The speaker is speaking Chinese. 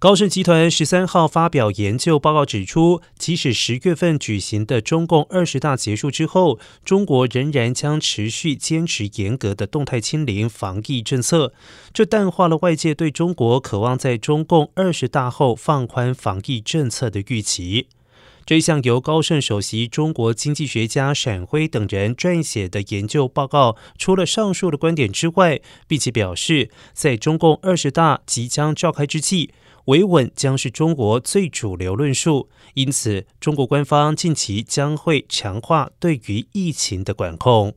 高盛集团十三号发表研究报告指出，即使十月份举行的中共二十大结束之后，中国仍然将持续坚持严格的动态清零防疫政策，这淡化了外界对中国渴望在中共二十大后放宽防疫政策的预期。这项由高盛首席中国经济学家闪辉等人撰写的研究报告，除了上述的观点之外，并且表示，在中共二十大即将召开之际。维稳将是中国最主流论述，因此中国官方近期将会强化对于疫情的管控。